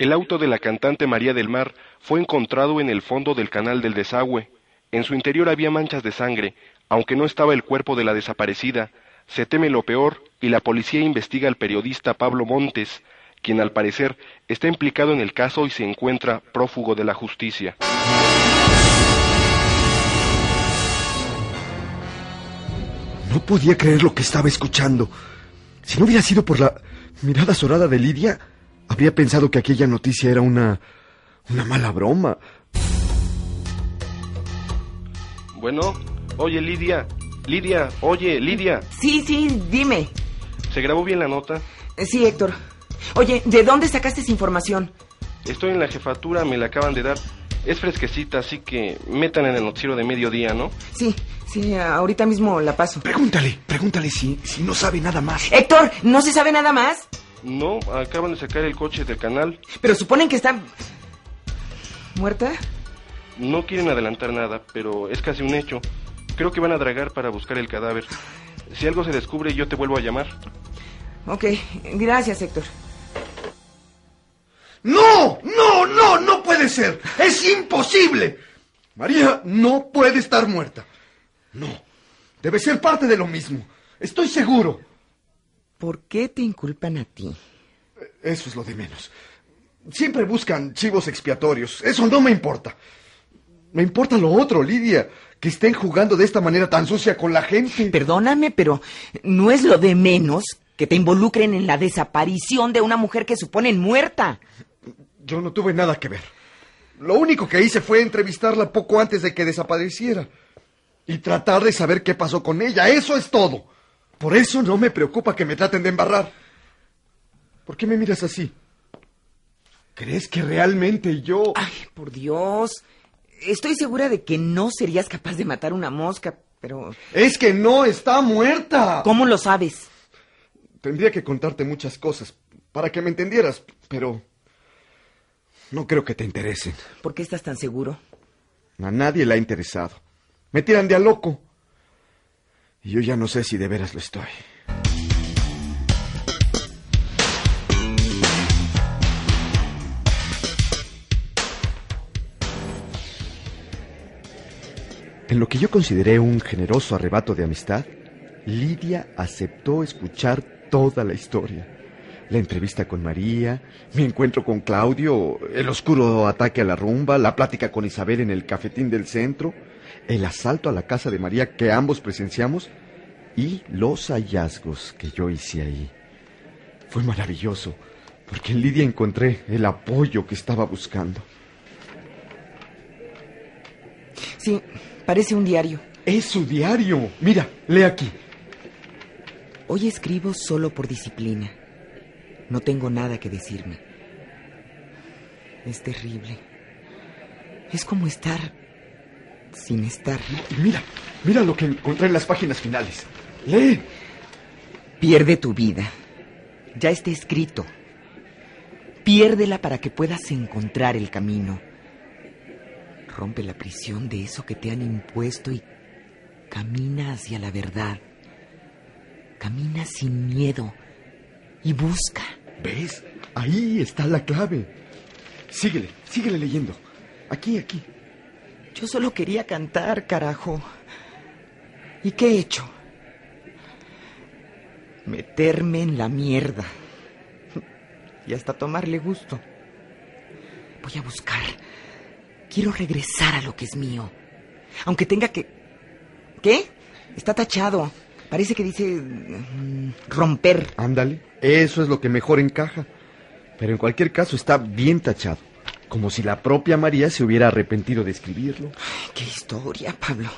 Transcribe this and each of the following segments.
El auto de la cantante María del Mar fue encontrado en el fondo del canal del desagüe. En su interior había manchas de sangre, aunque no estaba el cuerpo de la desaparecida. Se teme lo peor y la policía investiga al periodista Pablo Montes, quien al parecer está implicado en el caso y se encuentra prófugo de la justicia. No podía creer lo que estaba escuchando. Si no hubiera sido por la mirada azorada de Lidia, habría pensado que aquella noticia era una. una mala broma. Bueno, oye Lidia, Lidia, oye Lidia, Sí, sí, dime. ¿se grabó bien la nota? Eh, Sí, Héctor. Oye, ¿de dónde sacaste esa información? Estoy en la jefatura, me la acaban de dar. Es fresquecita, así que metan en el noticiero de mediodía, ¿no? Sí, sí, ahorita mismo la paso. Pregúntale, pregúntale si, si no sabe nada más. Héctor, ¿no se sabe nada más? No, acaban de sacar el coche del canal. Pero suponen que está... ¿Muerta? No quieren adelantar nada, pero es casi un hecho. Creo que van a dragar para buscar el cadáver. Si algo se descubre, yo te vuelvo a llamar. Ok, gracias, Héctor. ¡No! ¡No! ¡No! ¡No puede ser! ¡Es imposible! María no puede estar muerta. No. Debe ser parte de lo mismo. Estoy seguro. ¿Por qué te inculpan a ti? Eso es lo de menos. Siempre buscan chivos expiatorios. Eso no me importa. Me importa lo otro, Lidia. Que estén jugando de esta manera tan sucia con la gente. Perdóname, pero no es lo de menos que te involucren en la desaparición de una mujer que suponen muerta. Yo no tuve nada que ver. Lo único que hice fue entrevistarla poco antes de que desapareciera. Y tratar de saber qué pasó con ella. Eso es todo. Por eso no me preocupa que me traten de embarrar. ¿Por qué me miras así? ¿Crees que realmente yo... Ay, por Dios. Estoy segura de que no serías capaz de matar una mosca, pero... Es que no está muerta. ¿Cómo lo sabes? Tendría que contarte muchas cosas para que me entendieras, pero... No creo que te interesen. ¿Por qué estás tan seguro? A nadie le ha interesado. Me tiran de a loco. Y yo ya no sé si de veras lo estoy. En lo que yo consideré un generoso arrebato de amistad, Lidia aceptó escuchar toda la historia. La entrevista con María, mi encuentro con Claudio, el oscuro ataque a la rumba, la plática con Isabel en el cafetín del centro, el asalto a la casa de María que ambos presenciamos y los hallazgos que yo hice ahí. Fue maravilloso, porque en Lidia encontré el apoyo que estaba buscando. Sí, parece un diario. Es su diario. Mira, lee aquí. Hoy escribo solo por disciplina. No tengo nada que decirme. Es terrible. Es como estar sin estar. Y mira, mira lo que encontré en las páginas finales. Lee. Pierde tu vida. Ya está escrito. Piérdela para que puedas encontrar el camino. Rompe la prisión de eso que te han impuesto y camina hacia la verdad. Camina sin miedo y busca. ¿Ves? Ahí está la clave. Síguele, síguele leyendo. Aquí, aquí. Yo solo quería cantar, carajo. ¿Y qué he hecho? Meterme en la mierda. Y hasta tomarle gusto. Voy a buscar. Quiero regresar a lo que es mío. Aunque tenga que... ¿Qué? Está tachado. Parece que dice... mm, romper. Ándale. Eso es lo que mejor encaja. Pero en cualquier caso está bien tachado. Como si la propia María se hubiera arrepentido de escribirlo. ¡Qué historia, Pablo!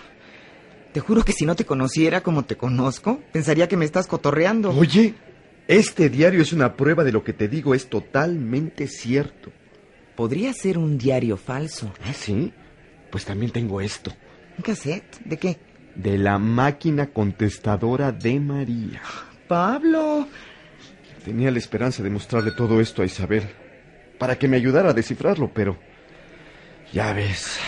Te juro que si no te conociera como te conozco, pensaría que me estás cotorreando. Oye, este diario es una prueba de lo que te digo, es totalmente cierto. Podría ser un diario falso. ¿Ah, sí? Pues también tengo esto. ¿Un cassette? ¿De qué? De la máquina contestadora de María. Pablo. Tenía la esperanza de mostrarle todo esto a Isabel. Para que me ayudara a descifrarlo, pero... Ya ves.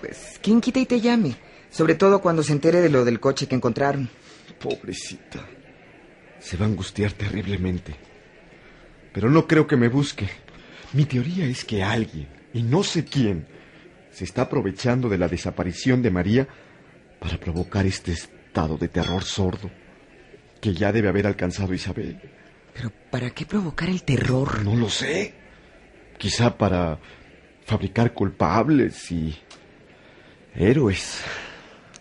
Pues, ¿quién quita y te llame? Sobre todo cuando se entere de lo del coche que encontraron. Pobrecita. Se va a angustiar terriblemente. Pero no creo que me busque. Mi teoría es que alguien, y no sé quién, se está aprovechando de la desaparición de María para provocar este estado de terror sordo que ya debe haber alcanzado Isabel. Pero ¿para qué provocar el terror? No lo sé. Quizá para fabricar culpables y héroes.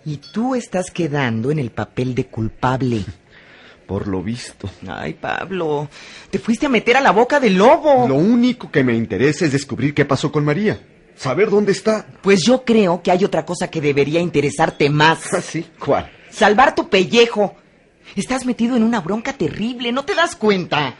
Y tú estás quedando en el papel de culpable. Por lo visto. Ay, Pablo, te fuiste a meter a la boca del lobo. Lo único que me interesa es descubrir qué pasó con María. Saber dónde está. Pues yo creo que hay otra cosa que debería interesarte más. ¿Ah, sí? ¿Cuál? Salvar tu pellejo. Estás metido en una bronca terrible, ¿no te das cuenta?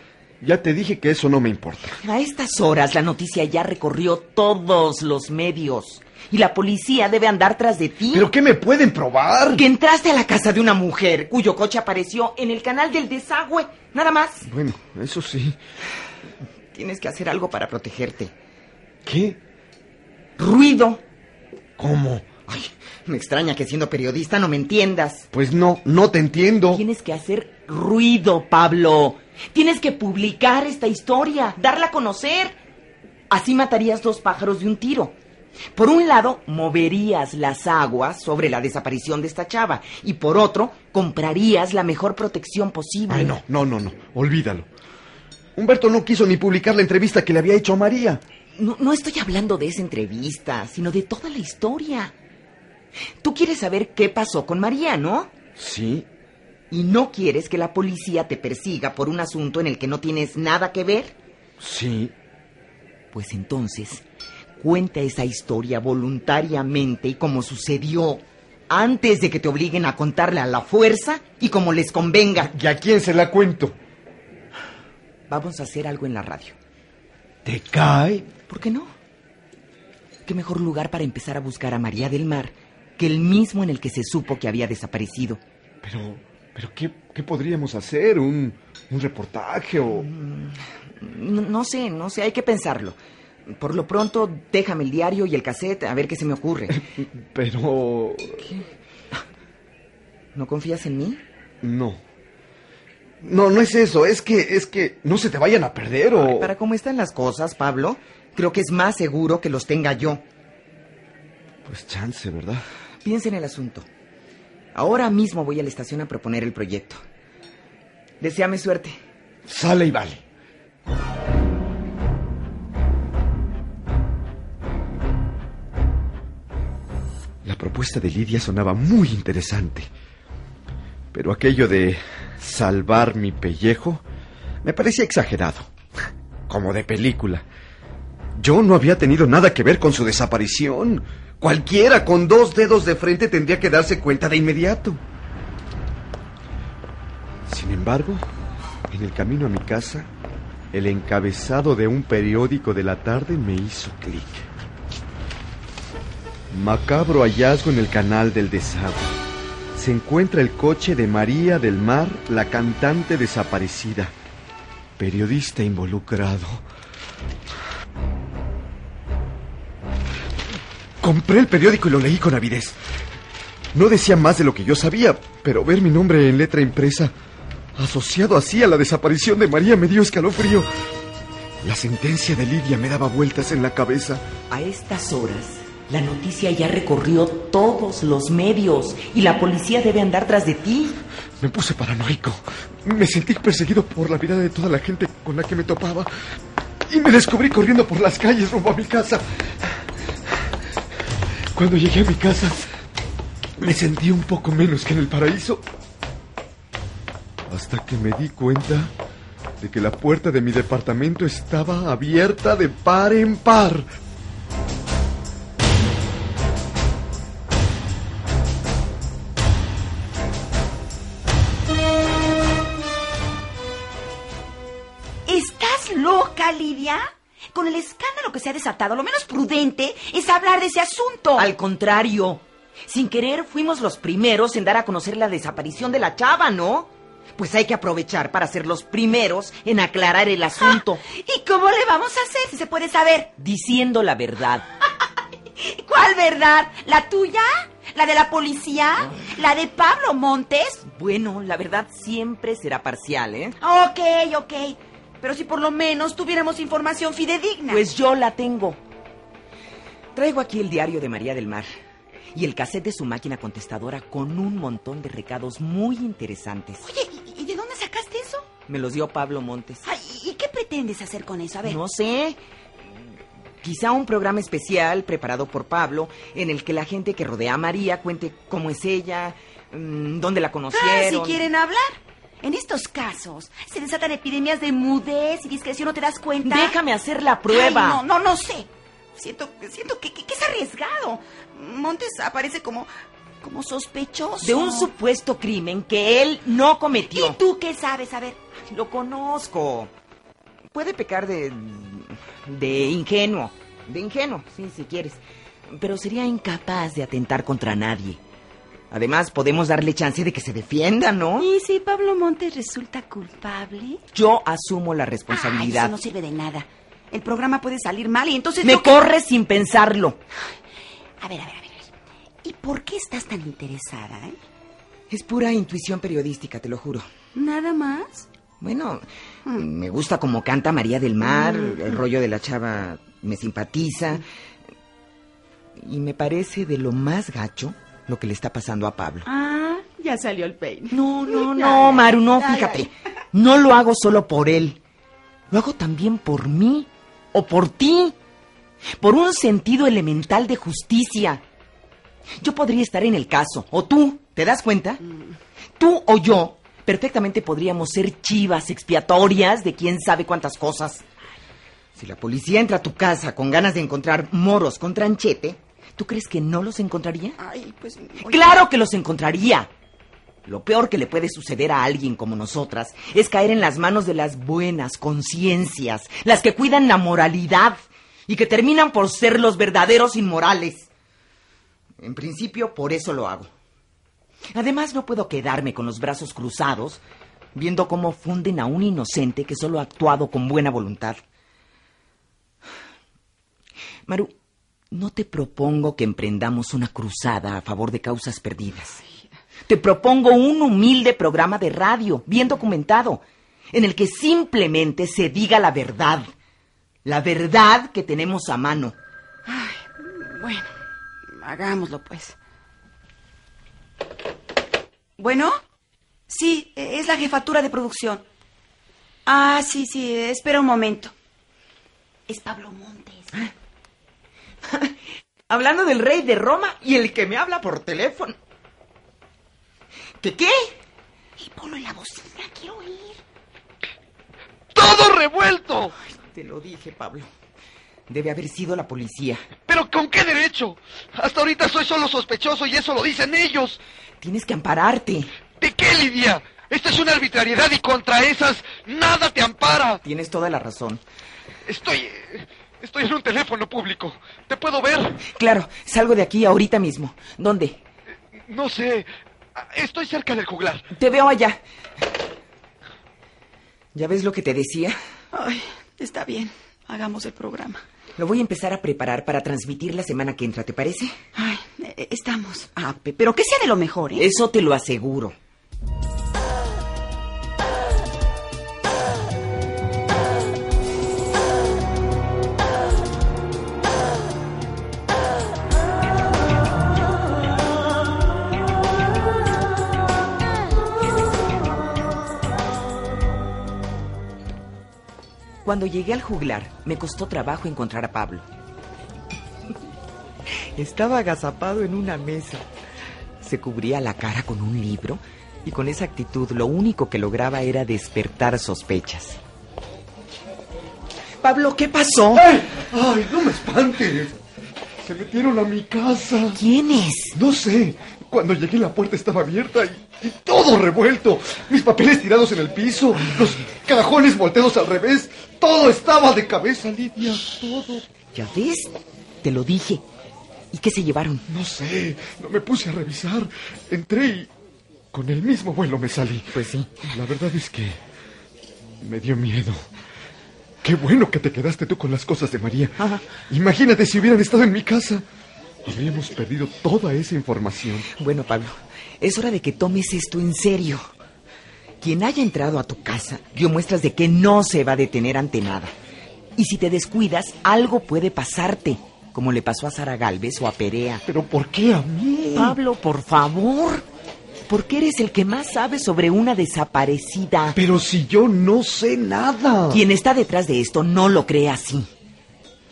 Ya te dije que eso no me importa. A estas horas la noticia ya recorrió todos los medios. Y la policía debe andar tras de ti. ¿Pero qué me pueden probar? Que entraste a la casa de una mujer cuyo coche apareció en el canal del desagüe. Nada más. Bueno, eso sí. Tienes que hacer algo para protegerte. ¿Qué? Ruido. ¿Cómo? Ay, me extraña que siendo periodista no me entiendas. Pues no, no te entiendo. Tienes que hacer ruido, Pablo. Tienes que publicar esta historia, darla a conocer. Así matarías dos pájaros de un tiro. Por un lado, moverías las aguas sobre la desaparición de esta chava. Y por otro, comprarías la mejor protección posible. Ay, no, no, no, no. Olvídalo. Humberto no quiso ni publicar la entrevista que le había hecho a María. No, no estoy hablando de esa entrevista, sino de toda la historia. Tú quieres saber qué pasó con María, ¿no? Sí. ¿Y no quieres que la policía te persiga por un asunto en el que no tienes nada que ver? Sí. Pues entonces, cuenta esa historia voluntariamente y como sucedió, antes de que te obliguen a contarla a la fuerza y como les convenga. ¿Y a quién se la cuento? Vamos a hacer algo en la radio. ¿Te cae? ¿Por qué no? ¿Qué mejor lugar para empezar a buscar a María del Mar que el mismo en el que se supo que había desaparecido? Pero, pero ¿qué, qué podríamos hacer? ¿Un, ¿Un reportaje o...? No, no sé, no sé, hay que pensarlo. Por lo pronto, déjame el diario y el cassette a ver qué se me ocurre. Pero... ¿No confías en mí? No. No, no es eso, es que, es que no se te vayan a perder o... Ay, para cómo están las cosas, Pablo, creo que es más seguro que los tenga yo. Pues chance, ¿verdad? Piensa en el asunto. Ahora mismo voy a la estación a proponer el proyecto. Deseame suerte. Sale y vale. La propuesta de Lidia sonaba muy interesante. Pero aquello de salvar mi pellejo me parecía exagerado. Como de película. Yo no había tenido nada que ver con su desaparición. Cualquiera con dos dedos de frente tendría que darse cuenta de inmediato. Sin embargo, en el camino a mi casa, el encabezado de un periódico de la tarde me hizo clic. Macabro hallazgo en el canal del desagüe. Se encuentra el coche de María del Mar, la cantante desaparecida. Periodista involucrado. Compré el periódico y lo leí con avidez. No decía más de lo que yo sabía, pero ver mi nombre en letra impresa, asociado así a la desaparición de María, me dio escalofrío. La sentencia de Lidia me daba vueltas en la cabeza. A estas horas, la noticia ya recorrió todos los medios y la policía debe andar tras de ti. Me puse paranoico. Me sentí perseguido por la mirada de toda la gente con la que me topaba. Y me descubrí corriendo por las calles rumbo a mi casa. Cuando llegué a mi casa, me sentí un poco menos que en el paraíso. Hasta que me di cuenta de que la puerta de mi departamento estaba abierta de par en par. Desatado, lo menos prudente es hablar de ese asunto. Al contrario, sin querer fuimos los primeros en dar a conocer la desaparición de la chava, ¿no? Pues hay que aprovechar para ser los primeros en aclarar el asunto. ¿Y cómo le vamos a hacer si se puede saber? Diciendo la verdad. ¿Cuál verdad? ¿La tuya? ¿La de la policía? ¿La de Pablo Montes? Bueno, la verdad siempre será parcial, ¿eh? Ok, ok. Pero si por lo menos tuviéramos información fidedigna. Pues yo la tengo. Traigo aquí el diario de María del Mar y el cassette de su máquina contestadora con un montón de recados muy interesantes. Oye, ¿y- ¿y de dónde sacaste eso? Me los dio Pablo Montes. Ay, ¿y qué pretendes hacer con eso? A ver. No sé. Quizá un programa especial preparado por Pablo en el que la gente que rodea a María cuente cómo es ella, mm, dónde la Ah, conocieron. si quieren hablar. En estos casos se desatan epidemias de mudez y discreción, ¿no te das cuenta? Déjame hacer la prueba. Ay, no, no, no sé. Siento, siento que, que- que es arriesgado. Montes aparece como, como sospechoso. De un supuesto crimen que él no cometió. ¿Y tú qué sabes? A ver. Lo conozco. Puede pecar de. de ingenuo. De ingenuo, sí, si quieres. Pero sería incapaz de atentar contra nadie. Además, podemos darle chance de que se defienda, ¿no? ¿Y si Pablo Montes resulta culpable? Yo asumo la Ay, responsabilidad. eso no sirve de nada. El programa puede salir mal y entonces... Me corre sin pensarlo. A ver, a ver, a ver. ¿Y por qué estás tan interesada, eh? Es pura intuición periodística, te lo juro. ¿Nada más? Bueno, me gusta como canta María del Mar, el rollo de la chava me simpatiza. Y me parece de lo más gacho lo que le está pasando a Pablo. Ah, ya salió el peine. No, no, no, Maru, no, fíjate. No lo hago solo por él. Lo hago también por mí o por ti. Por un sentido elemental de justicia. Yo podría estar en el caso, o tú, ¿te das cuenta? Tú o yo perfectamente podríamos ser chivas expiatorias de quién sabe cuántas cosas. Si la policía entra a tu casa con ganas de encontrar moros con tranchete, ¿tú crees que no los encontraría? Ay, pues... oye, Claro que los encontraría. Lo peor que le puede suceder a alguien como nosotras es caer en las manos de las buenas conciencias, las que cuidan la moralidad y que terminan por ser los verdaderos inmorales. En principio, por eso lo hago. Además, no puedo quedarme con los brazos cruzados viendo cómo funden a un inocente que solo ha actuado con buena voluntad. Maru, no te propongo que emprendamos una cruzada a favor de causas perdidas. Te propongo un humilde programa de radio, bien documentado, en el que simplemente se diga la verdad. La verdad que tenemos a mano. Bueno, hagámoslo pues. Bueno, sí, es la jefatura de producción. Ah, sí, sí, espera un momento. Es Pablo Montes. Hablando del rey de Roma y el que me habla por teléfono. ¿Qué qué? Y ponlo en la bocina, quiero oír. ¡Todo revuelto! Te lo dije, Pablo. Debe haber sido la policía. ¿Pero con qué derecho? Hasta ahorita soy solo sospechoso y eso lo dicen ellos. Tienes que ampararte. ¿De qué, Lidia? Esta es una arbitrariedad y contra esas nada te ampara. Tienes toda la razón. Estoy... Estoy en un teléfono público. ¿Te puedo ver? Claro, salgo de aquí ahorita mismo. ¿Dónde? No sé. Estoy cerca del juglar. Te veo allá. ¿Ya ves lo que te decía? Ay, está bien, hagamos el programa. Lo voy a empezar a preparar para transmitir la semana que entra, ¿te parece? Ay, eh, estamos. Ah, pe- pero que sea de lo mejor, ¿eh? Eso te lo aseguro. Cuando llegué al juglar, me costó trabajo encontrar a Pablo. Estaba agazapado en una mesa. Se cubría la cara con un libro y con esa actitud lo único que lograba era despertar sospechas. Pablo, ¿qué pasó? ¡Ay! ¡Ay, no me espantes! Se metieron a mi casa. ¿Quiénes? No sé. Cuando llegué la puerta estaba abierta y, y todo revuelto. Mis papeles tirados en el piso, los cajones volteados al revés. Todo estaba de cabeza, Lidia. Todo. ¿Ya ves? Te lo dije. ¿Y qué se llevaron? No sé. No me puse a revisar. Entré y con el mismo vuelo me salí. Pues sí. La verdad es que me dio miedo. Qué bueno que te quedaste tú con las cosas de María. Ajá. Imagínate si hubieran estado en mi casa. Habríamos perdido toda esa información. Bueno, Pablo, es hora de que tomes esto en serio. Quien haya entrado a tu casa dio muestras de que no se va a detener ante nada. Y si te descuidas, algo puede pasarte, como le pasó a Sara Galvez o a Perea. Pero ¿por qué a mí? Pablo, por favor. Porque eres el que más sabe sobre una desaparecida. Pero si yo no sé nada. Quien está detrás de esto no lo cree así.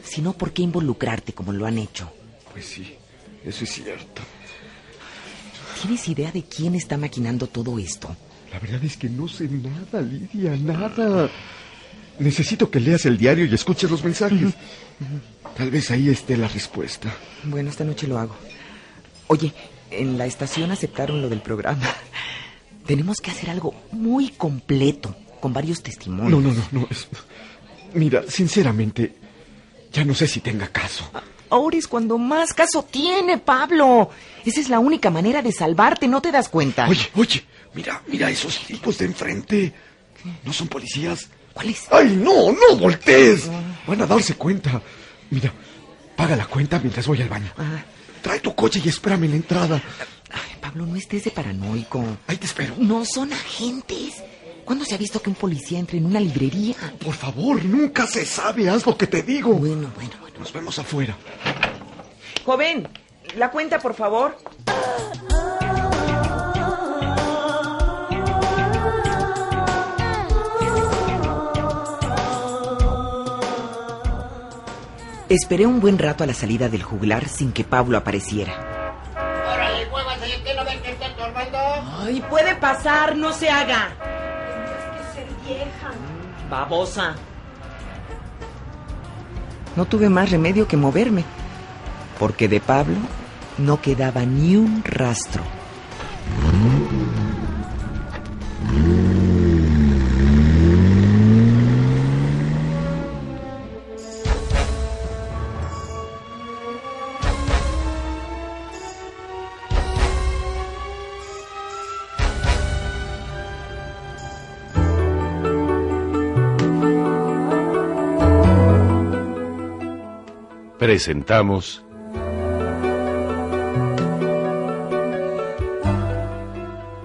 Si no, ¿por qué involucrarte como lo han hecho? Pues sí, eso es cierto. ¿Tienes idea de quién está maquinando todo esto? La verdad es que no sé nada, Lidia, nada. Necesito que leas el diario y escuches los mensajes. Tal vez ahí esté la respuesta. Bueno, esta noche lo hago. Oye, en la estación aceptaron lo del programa. Tenemos que hacer algo muy completo, con varios testimonios. No, no, no, no. Mira, sinceramente, ya no sé si tenga caso. Ahora es cuando más caso tiene, Pablo. Esa es la única manera de salvarte, ¿no te das cuenta? Oye, oye, mira, mira esos tipos de enfrente. ¿No son policías? ¿Cuál es? ¡Ay, no, no voltees! Van a darse cuenta. Mira, paga la cuenta mientras voy al baño. Ah. Trae tu coche y espérame en la entrada. Ay, Pablo, no estés de paranoico. Ahí te espero. No son agentes. ¿Cuándo se ha visto que un policía entre en una librería? Por favor, nunca se sabe. Haz lo que te digo. Bueno, bueno, bueno. Nos vemos afuera. Joven, la cuenta, por favor. Esperé un buen rato a la salida del juglar sin que Pablo apareciera. Órale, muévase, ¿qué no ven que está estorbando? Ay, puede pasar, no se haga. Babosa. No tuve más remedio que moverme, porque de Pablo no quedaba ni un rastro. Presentamos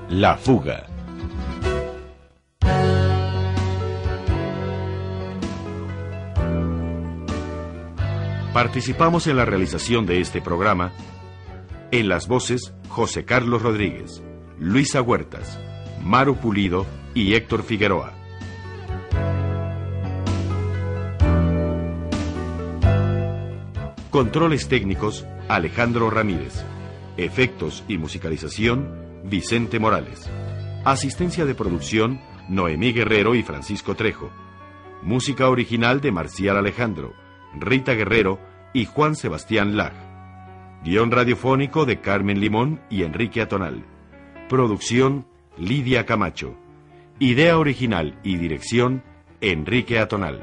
La fuga. Participamos en la realización de este programa en las voces José Carlos Rodríguez, Luisa Huertas, Maru Pulido y Héctor Figueroa. Controles técnicos, Alejandro Ramírez. Efectos y musicalización, Vicente Morales. Asistencia de producción, Noemí Guerrero y Francisco Trejo. Música original de Marcial Alejandro, Rita Guerrero y Juan Sebastián Lag. Guión radiofónico de Carmen Limón y Enrique Atonal. Producción, Lidia Camacho. Idea original y dirección, Enrique Atonal.